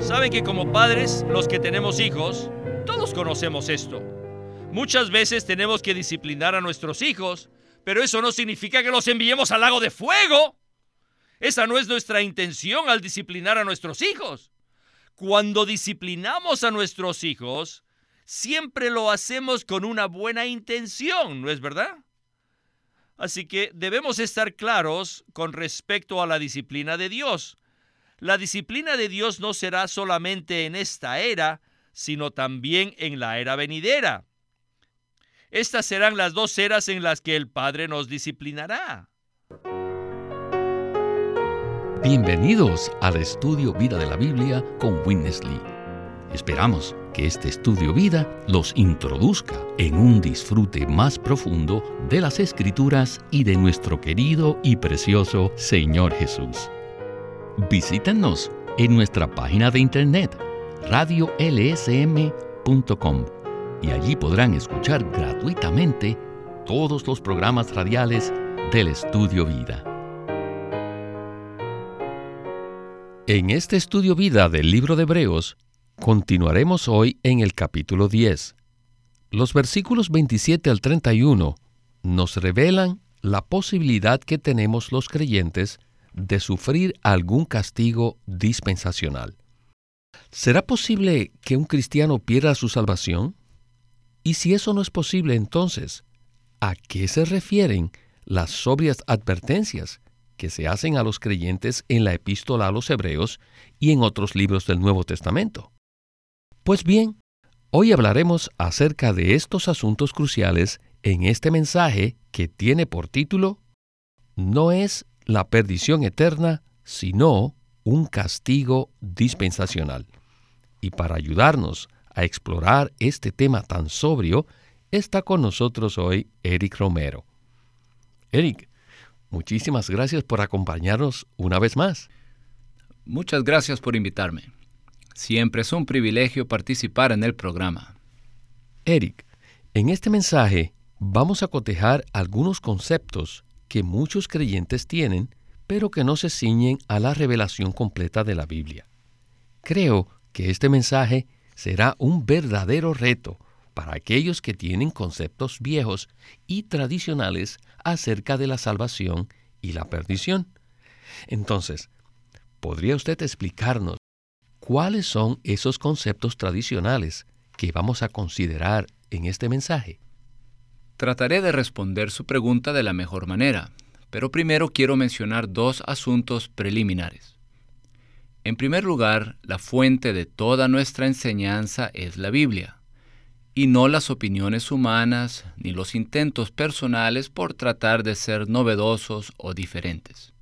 Saben que como padres, los que tenemos hijos, todos conocemos esto. Muchas veces tenemos que disciplinar a nuestros hijos, pero eso no significa que los enviemos al lago de fuego. Esa no es nuestra intención al disciplinar a nuestros hijos. Cuando disciplinamos a nuestros hijos, siempre lo hacemos con una buena intención, ¿no es verdad? Así que debemos estar claros con respecto a la disciplina de Dios. La disciplina de Dios no será solamente en esta era, sino también en la era venidera. Estas serán las dos eras en las que el Padre nos disciplinará. Bienvenidos al estudio Vida de la Biblia con Witness Lee. Esperamos que este estudio vida los introduzca en un disfrute más profundo de las escrituras y de nuestro querido y precioso Señor Jesús. Visítenos en nuestra página de internet radiolsm.com y allí podrán escuchar gratuitamente todos los programas radiales del Estudio Vida. En este Estudio Vida del libro de Hebreos, continuaremos hoy en el capítulo 10. Los versículos 27 al 31 nos revelan la posibilidad que tenemos los creyentes de sufrir algún castigo dispensacional. ¿Será posible que un cristiano pierda su salvación? Y si eso no es posible, entonces, ¿a qué se refieren las sobrias advertencias que se hacen a los creyentes en la epístola a los Hebreos y en otros libros del Nuevo Testamento? Pues bien, hoy hablaremos acerca de estos asuntos cruciales en este mensaje que tiene por título No es la perdición eterna, sino un castigo dispensacional. Y para ayudarnos a explorar este tema tan sobrio, está con nosotros hoy Eric Romero. Eric, muchísimas gracias por acompañarnos una vez más. Muchas gracias por invitarme. Siempre es un privilegio participar en el programa. Eric, en este mensaje vamos a cotejar algunos conceptos que muchos creyentes tienen, pero que no se ciñen a la revelación completa de la Biblia. Creo que este mensaje será un verdadero reto para aquellos que tienen conceptos viejos y tradicionales acerca de la salvación y la perdición. Entonces, ¿podría usted explicarnos cuáles son esos conceptos tradicionales que vamos a considerar en este mensaje? Trataré de responder su pregunta de la mejor manera, pero primero quiero mencionar dos asuntos preliminares. En primer lugar, la fuente de toda nuestra enseñanza es la Biblia, y no las opiniones humanas ni los intentos personales por tratar de ser novedosos o diferentes.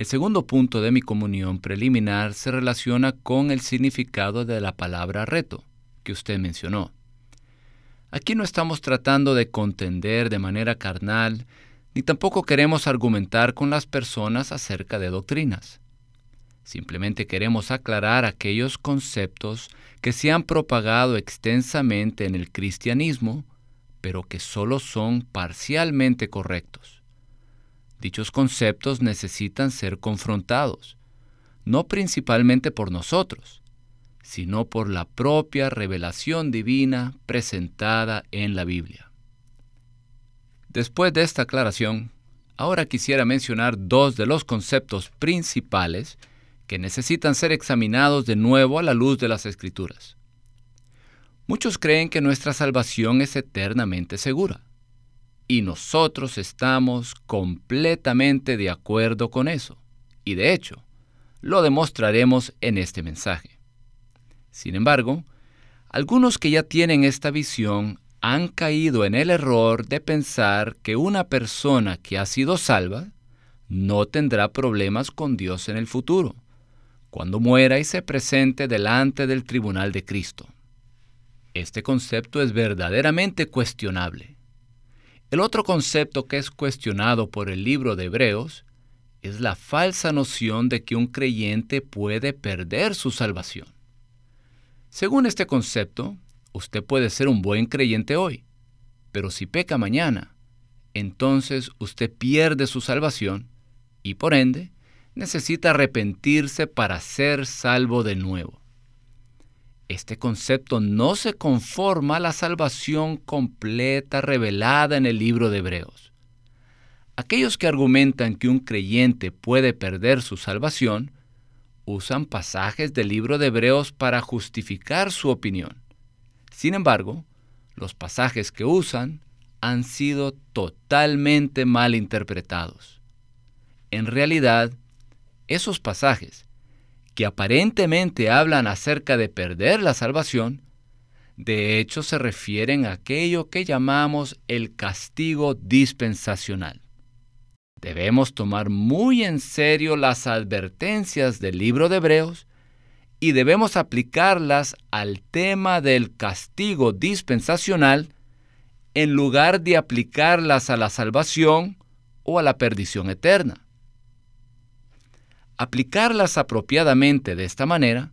El segundo punto de mi comunión preliminar se relaciona con el significado de la palabra reto, que usted mencionó. Aquí no estamos tratando de contender de manera carnal, ni tampoco queremos argumentar con las personas acerca de doctrinas. Simplemente queremos aclarar aquellos conceptos que se han propagado extensamente en el cristianismo, pero que solo son parcialmente correctos. Dichos conceptos necesitan ser confrontados, no principalmente por nosotros, sino por la propia revelación divina presentada en la Biblia. Después de esta aclaración, ahora quisiera mencionar dos de los conceptos principales que necesitan ser examinados de nuevo a la luz de las Escrituras. Muchos creen que nuestra salvación es eternamente segura, y nosotros estamos completamente de acuerdo con eso, y de hecho, lo demostraremos en este mensaje. Sin embargo, algunos que ya tienen esta visión han caído en el error de pensar que una persona que ha sido salva no tendrá problemas con Dios en el futuro, cuando muera y se presente delante del tribunal de Cristo. Este concepto es verdaderamente cuestionable. El otro concepto que es cuestionado por el libro de Hebreos es la falsa noción de que un creyente puede perder su salvación. Según este concepto, usted puede ser un buen creyente hoy, pero si peca mañana, entonces usted pierde su salvación y por ende necesita arrepentirse para ser salvo de nuevo. Este concepto no se conforma a la salvación completa revelada en el libro de Hebreos. Aquellos que argumentan que un creyente puede perder su salvación usan pasajes del libro de Hebreos para justificar su opinión. Sin embargo, los pasajes que usan han sido totalmente mal interpretados. En realidad, esos pasajes que aparentemente hablan acerca de perder la salvación, de hecho se refieren a aquello que llamamos el castigo dispensacional. Debemos tomar muy en serio las advertencias del libro de Hebreos y debemos aplicarlas al tema del castigo dispensacional en lugar de aplicarlas a la salvación o a la perdición eterna. Aplicarlas apropiadamente de esta manera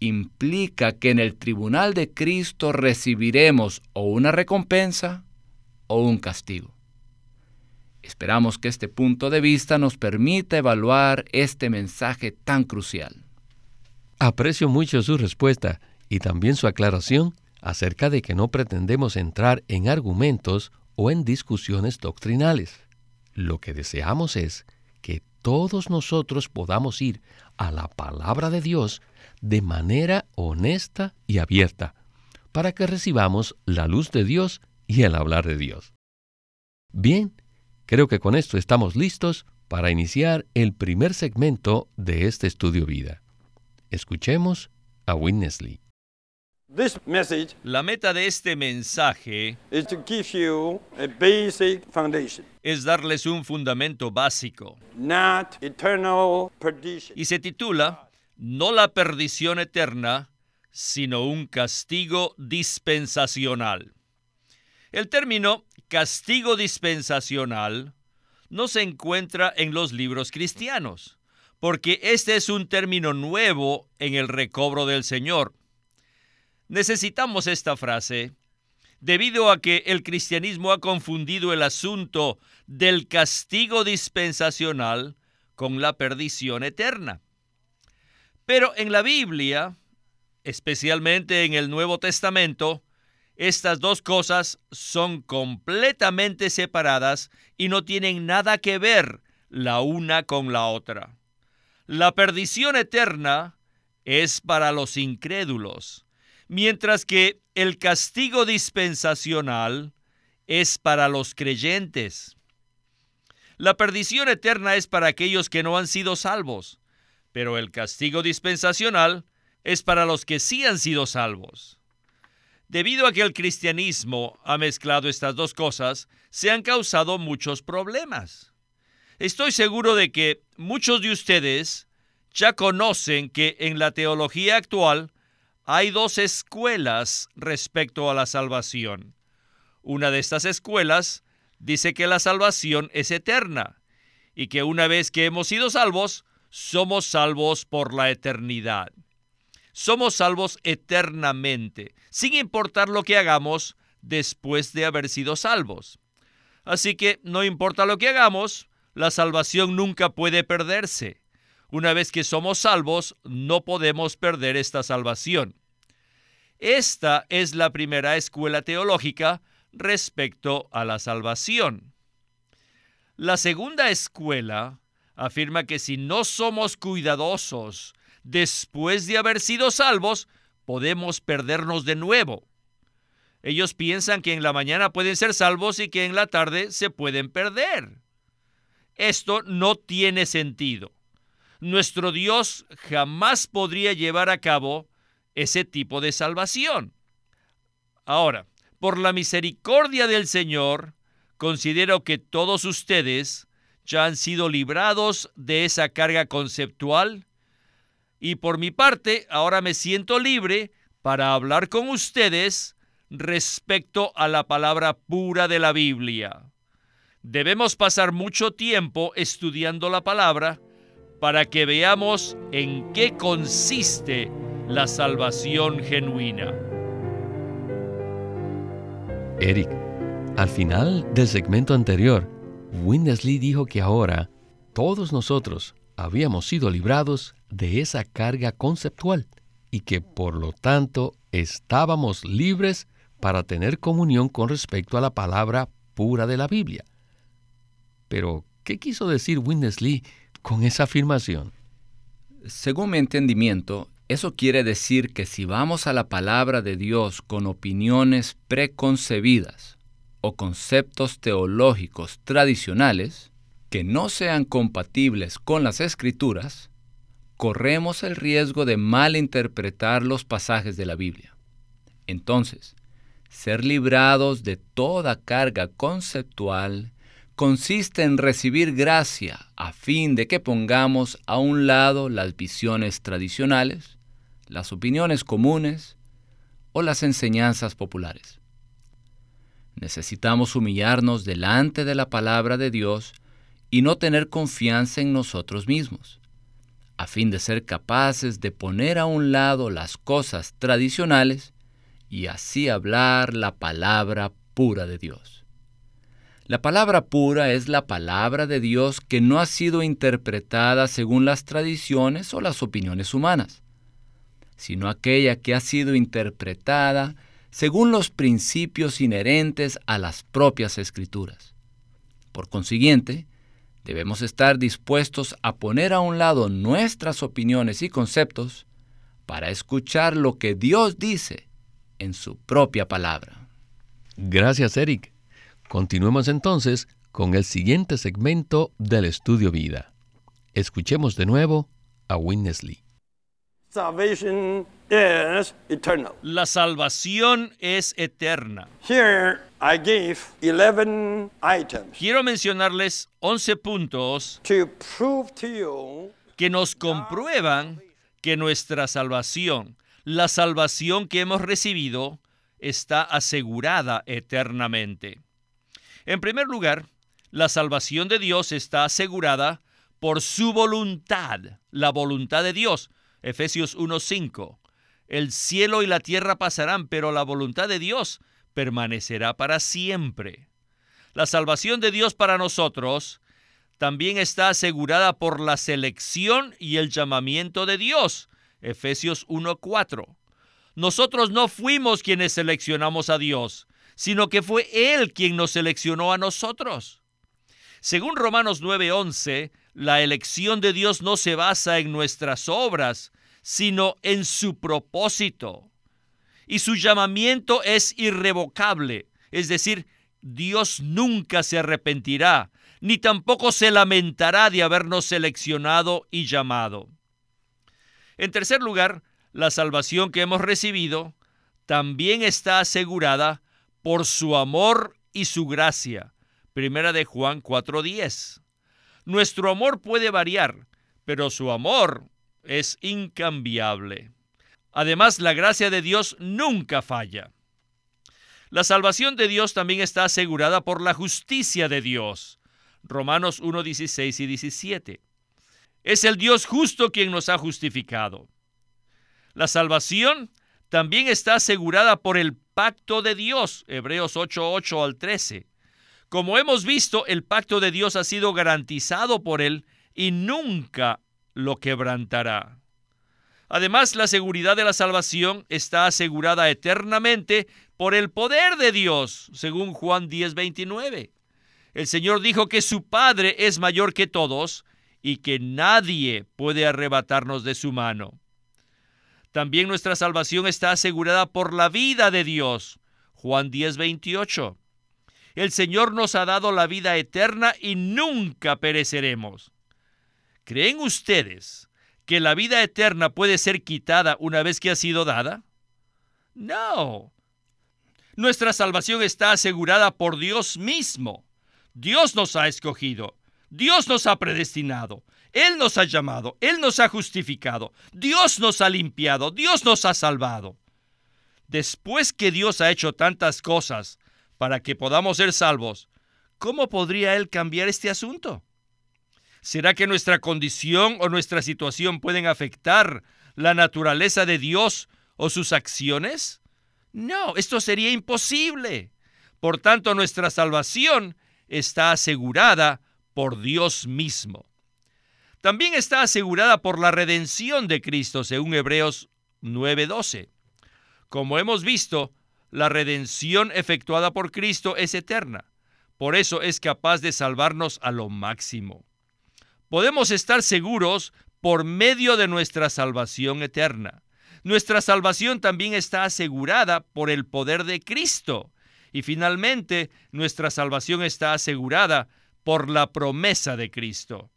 implica que en el tribunal de Cristo recibiremos o una recompensa o un castigo. Esperamos que este punto de vista nos permita evaluar este mensaje tan crucial. Aprecio mucho su respuesta y también su aclaración acerca de que no pretendemos entrar en argumentos o en discusiones doctrinales. Lo que deseamos es que todos nosotros podamos ir a la palabra de Dios de manera honesta y abierta, para que recibamos la luz de Dios y el hablar de Dios. Bien, creo que con esto estamos listos para iniciar el primer segmento de este estudio vida. Escuchemos a Winnesley. La meta de este mensaje es darles un fundamento básico. Y se titula No la perdición eterna, sino un castigo dispensacional. El término castigo dispensacional no se encuentra en los libros cristianos, porque este es un término nuevo en el recobro del Señor Necesitamos esta frase debido a que el cristianismo ha confundido el asunto del castigo dispensacional con la perdición eterna. Pero en la Biblia, especialmente en el Nuevo Testamento, estas dos cosas son completamente separadas y no tienen nada que ver la una con la otra. La perdición eterna es para los incrédulos, mientras que el castigo dispensacional es para los creyentes. La perdición eterna es para aquellos que no han sido salvos, pero el castigo dispensacional es para los que sí han sido salvos. Debido a que el cristianismo ha mezclado estas dos cosas, se han causado muchos problemas. Estoy seguro de que muchos de ustedes ya conocen que en la teología actual hay dos escuelas respecto a la salvación. Una de estas escuelas dice que la salvación es eterna y que una vez que hemos sido salvos, somos salvos por la eternidad. Somos salvos eternamente, sin importar lo que hagamos después de haber sido salvos. Así que no importa lo que hagamos, la salvación nunca puede perderse. Una vez que somos salvos, no podemos perder esta salvación. Esta es la primera escuela teológica respecto a la salvación. La segunda escuela afirma que si no somos cuidadosos después de haber sido salvos, podemos perdernos de nuevo. Ellos piensan que en la mañana pueden ser salvos y que en la tarde se pueden perder. Esto no tiene sentido nuestro Dios jamás podría llevar a cabo ese tipo de salvación. Ahora, por la misericordia del Señor, considero que todos ustedes ya han sido librados de esa carga conceptual y por mi parte ahora me siento libre para hablar con ustedes respecto a la palabra pura de la Biblia. Debemos pasar mucho tiempo estudiando la palabra para que veamos en qué consiste la salvación genuina. Eric, al final del segmento anterior, Winnesley dijo que ahora todos nosotros, habíamos sido librados de esa carga conceptual y que por lo tanto estábamos libres para tener comunión con respecto a la palabra pura de la Biblia. Pero, ¿qué quiso decir Winnesley con esa afirmación? Según mi entendimiento, eso quiere decir que si vamos a la palabra de Dios con opiniones preconcebidas o conceptos teológicos tradicionales que no sean compatibles con las escrituras, corremos el riesgo de malinterpretar los pasajes de la Biblia. Entonces, ser librados de toda carga conceptual consiste en recibir gracia a fin de que pongamos a un lado las visiones tradicionales, las opiniones comunes o las enseñanzas populares. Necesitamos humillarnos delante de la palabra de Dios y no tener confianza en nosotros mismos, a fin de ser capaces de poner a un lado las cosas tradicionales y así hablar la palabra pura de Dios. La palabra pura es la palabra de Dios que no ha sido interpretada según las tradiciones o las opiniones humanas, sino aquella que ha sido interpretada según los principios inherentes a las propias escrituras. Por consiguiente, debemos estar dispuestos a poner a un lado nuestras opiniones y conceptos para escuchar lo que Dios dice en su propia palabra. Gracias, Eric. Continuemos entonces con el siguiente segmento del estudio vida. Escuchemos de nuevo a Winnesley. La salvación es eterna. Quiero mencionarles 11 puntos que nos comprueban que nuestra salvación la salvación que hemos recibido está asegurada eternamente. En primer lugar, la salvación de Dios está asegurada por su voluntad, la voluntad de Dios. Efesios 1:5. El cielo y la tierra pasarán, pero la voluntad de Dios permanecerá para siempre. La salvación de Dios para nosotros también está asegurada por la selección y el llamamiento de Dios. Efesios 1:4. Nosotros no fuimos quienes seleccionamos a Dios, sino que fue Él quien nos seleccionó a nosotros. Según Romanos 9:11, la elección de Dios no se basa en nuestras obras, sino en su propósito. Y su llamamiento es irrevocable, es decir, Dios nunca se arrepentirá, ni tampoco se lamentará de habernos seleccionado y llamado. En tercer lugar, la salvación que hemos recibido también está asegurada por su amor y su gracia. Primera de Juan 4:10. Nuestro amor puede variar, pero su amor es incambiable. Además, la gracia de Dios nunca falla. La salvación de Dios también está asegurada por la justicia de Dios. Romanos 1:16 y 17. Es el Dios justo quien nos ha justificado. La salvación también está asegurada por el pacto de Dios, Hebreos 8:8 al 13. Como hemos visto, el pacto de Dios ha sido garantizado por Él y nunca lo quebrantará. Además, la seguridad de la salvación está asegurada eternamente por el poder de Dios, según Juan 10:29. El Señor dijo que su Padre es mayor que todos y que nadie puede arrebatarnos de su mano. También nuestra salvación está asegurada por la vida de Dios. Juan 10, 28. El Señor nos ha dado la vida eterna y nunca pereceremos. ¿Creen ustedes que la vida eterna puede ser quitada una vez que ha sido dada? No. Nuestra salvación está asegurada por Dios mismo. Dios nos ha escogido. Dios nos ha predestinado, Él nos ha llamado, Él nos ha justificado, Dios nos ha limpiado, Dios nos ha salvado. Después que Dios ha hecho tantas cosas para que podamos ser salvos, ¿cómo podría Él cambiar este asunto? ¿Será que nuestra condición o nuestra situación pueden afectar la naturaleza de Dios o sus acciones? No, esto sería imposible. Por tanto, nuestra salvación está asegurada por Dios mismo. también está asegurada por la redención de Cristo, según Hebreos 9:12. Como hemos visto, la redención efectuada por Cristo es eterna. Por eso es capaz de salvarnos a lo máximo. Podemos estar seguros por medio de nuestra salvación eterna. Nuestra salvación también está asegurada por el poder de Cristo. Y finalmente, nuestra salvación está asegurada por la promesa de Cristo.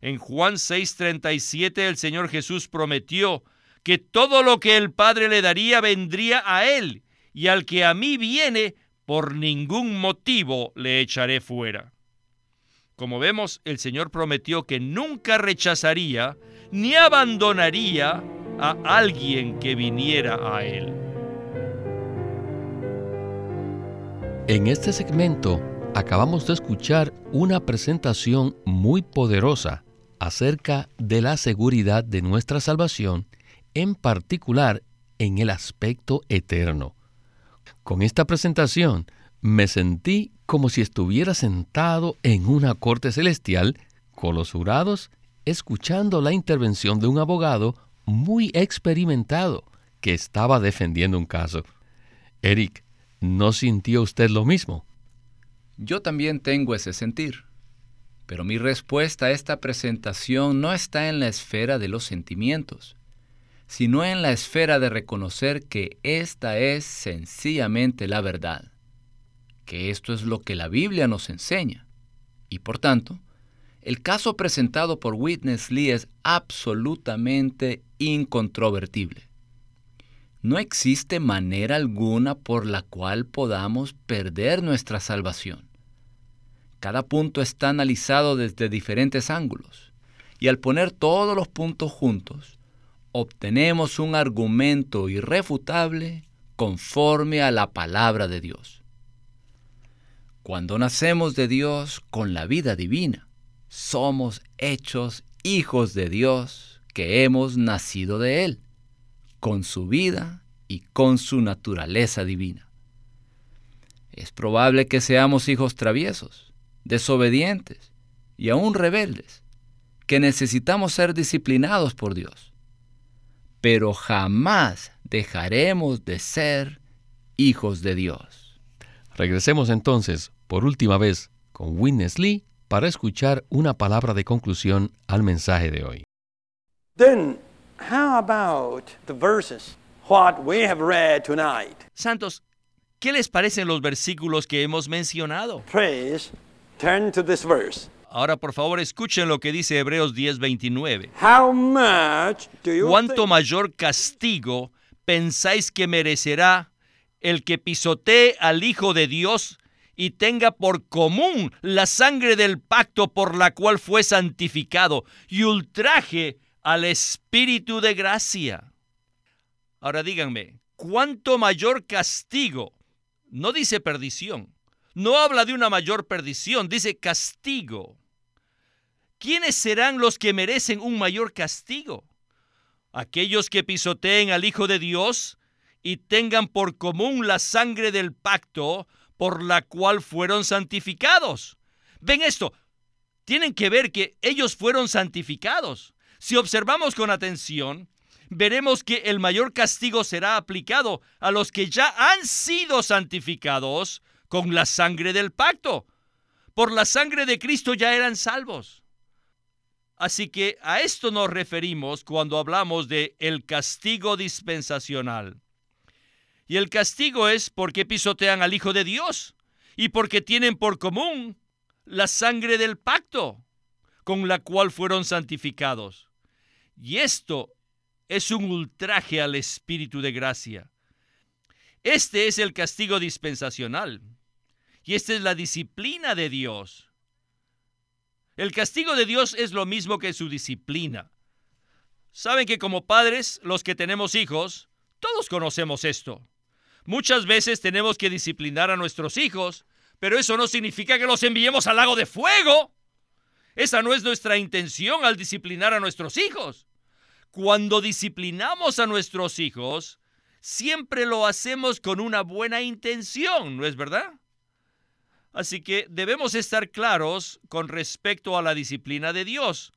En Juan 6:37 el Señor Jesús prometió que todo lo que el Padre le daría vendría a Él, y al que a mí viene, por ningún motivo le echaré fuera. Como vemos, el Señor prometió que nunca rechazaría ni abandonaría a alguien que viniera a Él. En este segmento acabamos de escuchar una presentación muy poderosa acerca de la seguridad de nuestra salvación, en particular en el aspecto eterno. Con esta presentación me sentí como si estuviera sentado en una corte celestial con los jurados escuchando la intervención de un abogado muy experimentado que estaba defendiendo un caso. Eric, ¿no sintió usted lo mismo? Yo también tengo ese sentir. Pero mi respuesta a esta presentación no está en la esfera de los sentimientos, sino en la esfera de reconocer que esta es sencillamente la verdad, que esto es lo que la Biblia nos enseña. Y por tanto, el caso presentado por Witness Lee es absolutamente incontrovertible. No existe manera alguna por la cual podamos perder nuestra salvación. Cada punto está analizado desde diferentes ángulos y al poner todos los puntos juntos, obtenemos un argumento irrefutable conforme a la palabra de Dios. Cuando nacemos de Dios con la vida divina, somos hechos hijos de Dios que hemos nacido de Él, con su vida y con su naturaleza divina. Es probable que seamos hijos traviesos, desobedientes y aún rebeldes, que necesitamos ser disciplinados por Dios. Pero jamás dejaremos de ser hijos de Dios. Regresemos entonces, por última vez, con Witness Lee para escuchar una palabra de conclusión al mensaje de hoy. Then, how about the verses, what we have read tonight? Santos, ¿qué les parecen los versículos que hemos mencionado? Praise Turn to this verse. Ahora por favor escuchen lo que dice Hebreos 10:29. How much do you ¿Cuánto mayor castigo pensáis que merecerá el que pisotee al Hijo de Dios y tenga por común la sangre del pacto por la cual fue santificado y ultraje al Espíritu de gracia? Ahora díganme, ¿cuánto mayor castigo? No dice perdición, no habla de una mayor perdición, dice castigo. ¿Quiénes serán los que merecen un mayor castigo? aquellos que pisoteen al Hijo de Dios y tengan por común la sangre del pacto por la cual fueron santificados. Ven esto, tienen que ver que ellos fueron santificados. Si observamos con atención, veremos que el mayor castigo será aplicado a los que ya han sido santificados con la sangre del pacto. Por la sangre de Cristo ya eran salvos. Así que a esto nos referimos cuando hablamos de el castigo dispensacional. Y el castigo es porque pisotean al Hijo de Dios y porque tienen por común la sangre del pacto con la cual fueron santificados. Y esto es un ultraje al Espíritu de gracia. Este es el castigo dispensacional. Y esta es la disciplina de Dios. El castigo de Dios es lo mismo que su disciplina. Saben que como padres, los que tenemos hijos, todos conocemos esto. Muchas veces tenemos que disciplinar a nuestros hijos, pero eso no significa que los enviemos al lago de fuego. Esa no es nuestra intención al disciplinar a nuestros hijos. Cuando disciplinamos a nuestros hijos, siempre lo hacemos con una buena intención, ¿no es verdad? Así que debemos estar claros con respecto a la disciplina de Dios.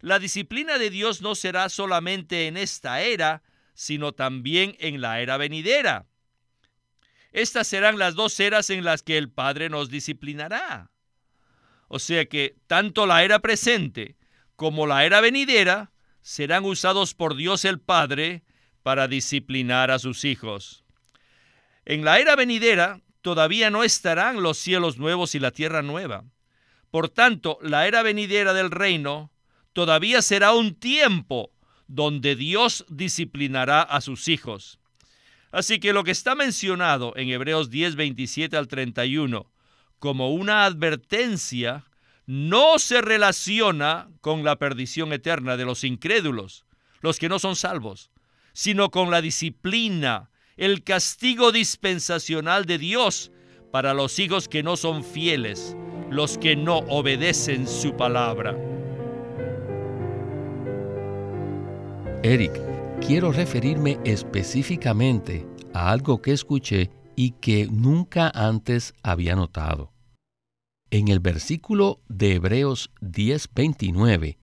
la disciplina de Dios no será solamente en esta era, sino también en la era venidera. Estas serán las dos eras en las que el Padre nos disciplinará. O sea que tanto la era presente como la era venidera serán usados por Dios el Padre para disciplinar a sus hijos. En la era venidera todavía no estarán los cielos nuevos y la tierra nueva. Por tanto, la era venidera del reino todavía será un tiempo donde Dios disciplinará a sus hijos. Así que lo que está mencionado en Hebreos 10, 27 al 31 como una advertencia no se relaciona con la perdición eterna de los incrédulos, los que no son salvos, sino con la disciplina, el castigo dispensacional de Dios para los hijos que no son fieles, los que no obedecen su palabra. Eric, quiero referirme específicamente a algo que escuché y que nunca antes había notado. En el versículo de Hebreos 10:29,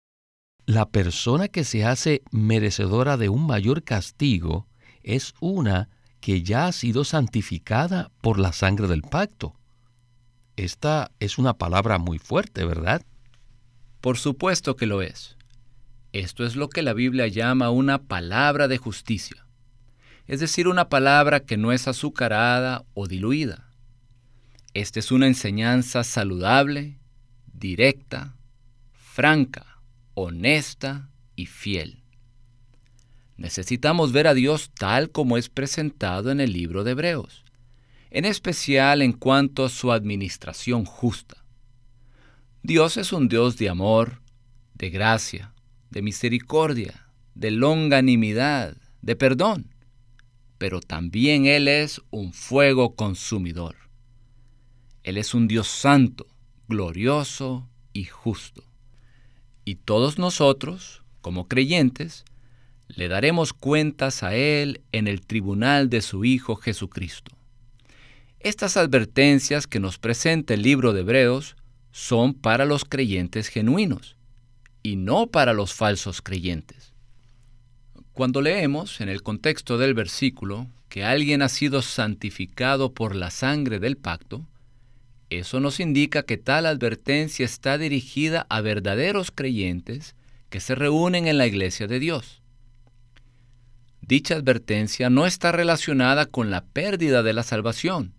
la persona que se hace merecedora de un mayor castigo es una que ya ha sido santificada por la sangre del pacto. Esta es una palabra muy fuerte, ¿verdad? Por supuesto que lo es. Esto es lo que la Biblia llama una palabra de justicia, es decir, una palabra que no es azucarada o diluida. Esta es una enseñanza saludable, directa, franca, honesta y fiel. Necesitamos ver a Dios tal como es presentado en el libro de Hebreos, en especial en cuanto a su administración justa. Dios es un Dios de amor, de gracia, de misericordia, de longanimidad, de perdón, pero también Él es un fuego consumidor. Él es un Dios santo, glorioso y justo. Y todos nosotros, como creyentes, le daremos cuentas a Él en el tribunal de su Hijo Jesucristo. Estas advertencias que nos presenta el libro de Hebreos son para los creyentes genuinos y no para los falsos creyentes. Cuando leemos en el contexto del versículo que alguien ha sido santificado por la sangre del pacto, eso nos indica que tal advertencia está dirigida a verdaderos creyentes que se reúnen en la iglesia de Dios. Dicha advertencia no está relacionada con la pérdida de la salvación,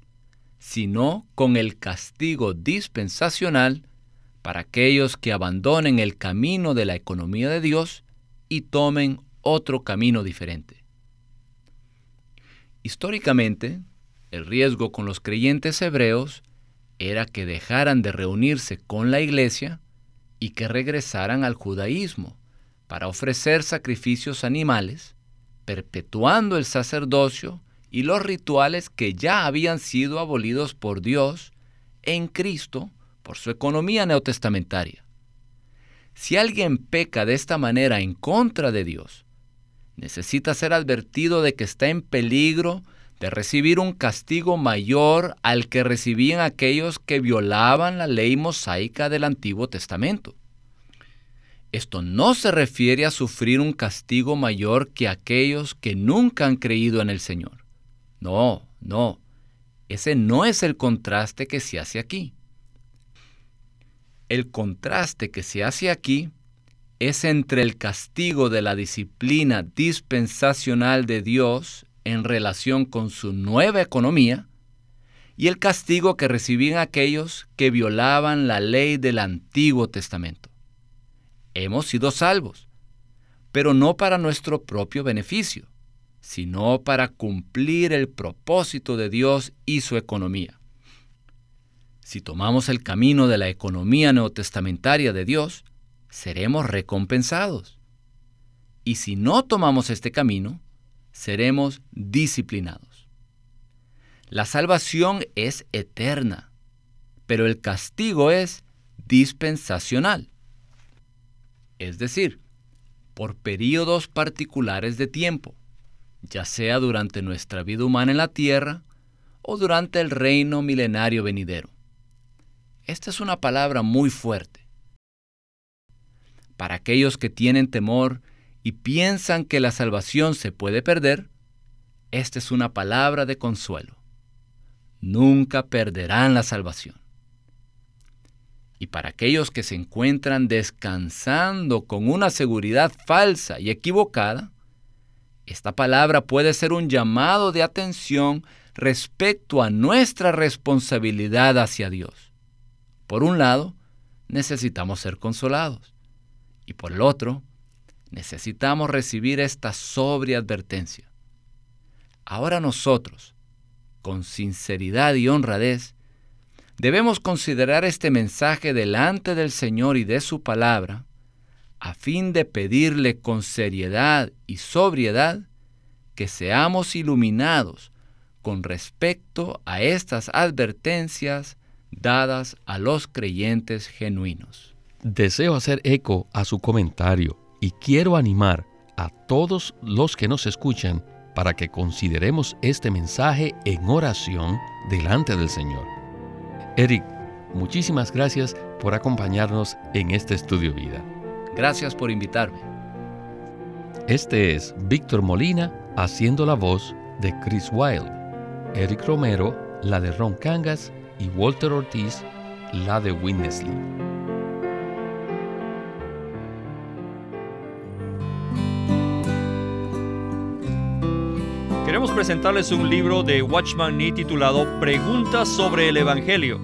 sino con el castigo dispensacional para aquellos que abandonen el camino de la economía de Dios y tomen otro camino diferente. Históricamente, el riesgo con los creyentes hebreos era que dejaran de reunirse con la iglesia y que regresaran al judaísmo para ofrecer sacrificios animales, perpetuando el sacerdocio y los rituales que ya habían sido abolidos por Dios en Cristo por su economía neotestamentaria. Si alguien peca de esta manera en contra de Dios, necesita ser advertido de que está en peligro de recibir un castigo mayor al que recibían aquellos que violaban la ley mosaica del Antiguo Testamento. Esto no se refiere a sufrir un castigo mayor que aquellos que nunca han creído en el Señor. No, no. Ese no es el contraste que se hace aquí. El contraste que se hace aquí es entre el castigo de la disciplina dispensacional de Dios en relación con su nueva economía y el castigo que recibían aquellos que violaban la ley del Antiguo Testamento. Hemos sido salvos, pero no para nuestro propio beneficio, sino para cumplir el propósito de Dios y su economía. Si tomamos el camino de la economía neotestamentaria de Dios, seremos recompensados. Y si no tomamos este camino, seremos disciplinados. La salvación es eterna, pero el castigo es dispensacional. Es decir, por períodos particulares de tiempo, ya sea durante nuestra vida humana en la tierra o durante el reino milenario venidero. Esta es una palabra muy fuerte. Para aquellos que tienen temor y piensan que la salvación se puede perder, esta es una palabra de consuelo. Nunca perderán la salvación. Y para aquellos que se encuentran descansando con una seguridad falsa y equivocada, esta palabra puede ser un llamado de atención respecto a nuestra responsabilidad hacia Dios. Por un lado, necesitamos ser consolados. Y por el otro, necesitamos recibir esta sobria advertencia. Ahora nosotros, con sinceridad y honradez, debemos considerar este mensaje delante del Señor y de su palabra, a fin de pedirle con seriedad y sobriedad que seamos iluminados con respecto a estas advertencias dadas a los creyentes genuinos. Deseo hacer eco a su comentario y quiero animar a todos los que nos escuchan para que consideremos este mensaje en oración delante del Señor. Eric, muchísimas gracias por acompañarnos en este estudio vida. Gracias por invitarme. Este es Víctor Molina haciendo la voz de Chris Wilde, Eric Romero la de Ron Cangas y Walter Ortiz la de Winnesley. Queremos presentarles un libro de Watchman Nee titulado Preguntas sobre el Evangelio.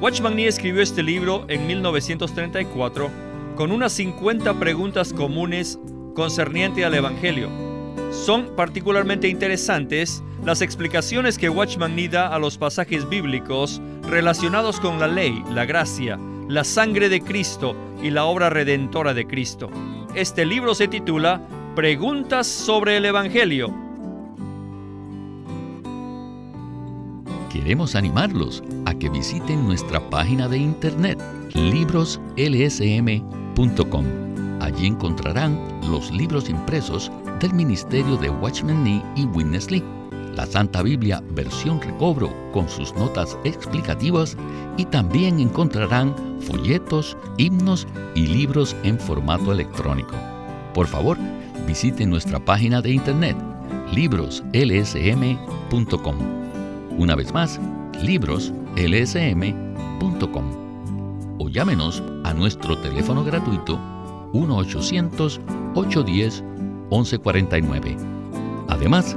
Watchman Nee escribió este libro en 1934 con unas 50 preguntas comunes concerniente al Evangelio. Son particularmente interesantes las explicaciones que Watchman da a los pasajes bíblicos relacionados con la ley, la gracia, la sangre de Cristo y la obra redentora de Cristo. Este libro se titula Preguntas sobre el Evangelio queremos animarlos a que visiten nuestra página de internet libroslsm.com. Allí encontrarán los libros impresos del Ministerio de Watchman Nee y Witness Lee, la Santa Biblia versión recobro con sus notas explicativas y también encontrarán folletos, himnos y libros en formato electrónico. Por favor, visiten nuestra página de internet libroslsm.com. Una vez más, libroslsm.com o llámenos a nuestro teléfono gratuito 1-800-810-1149. Además,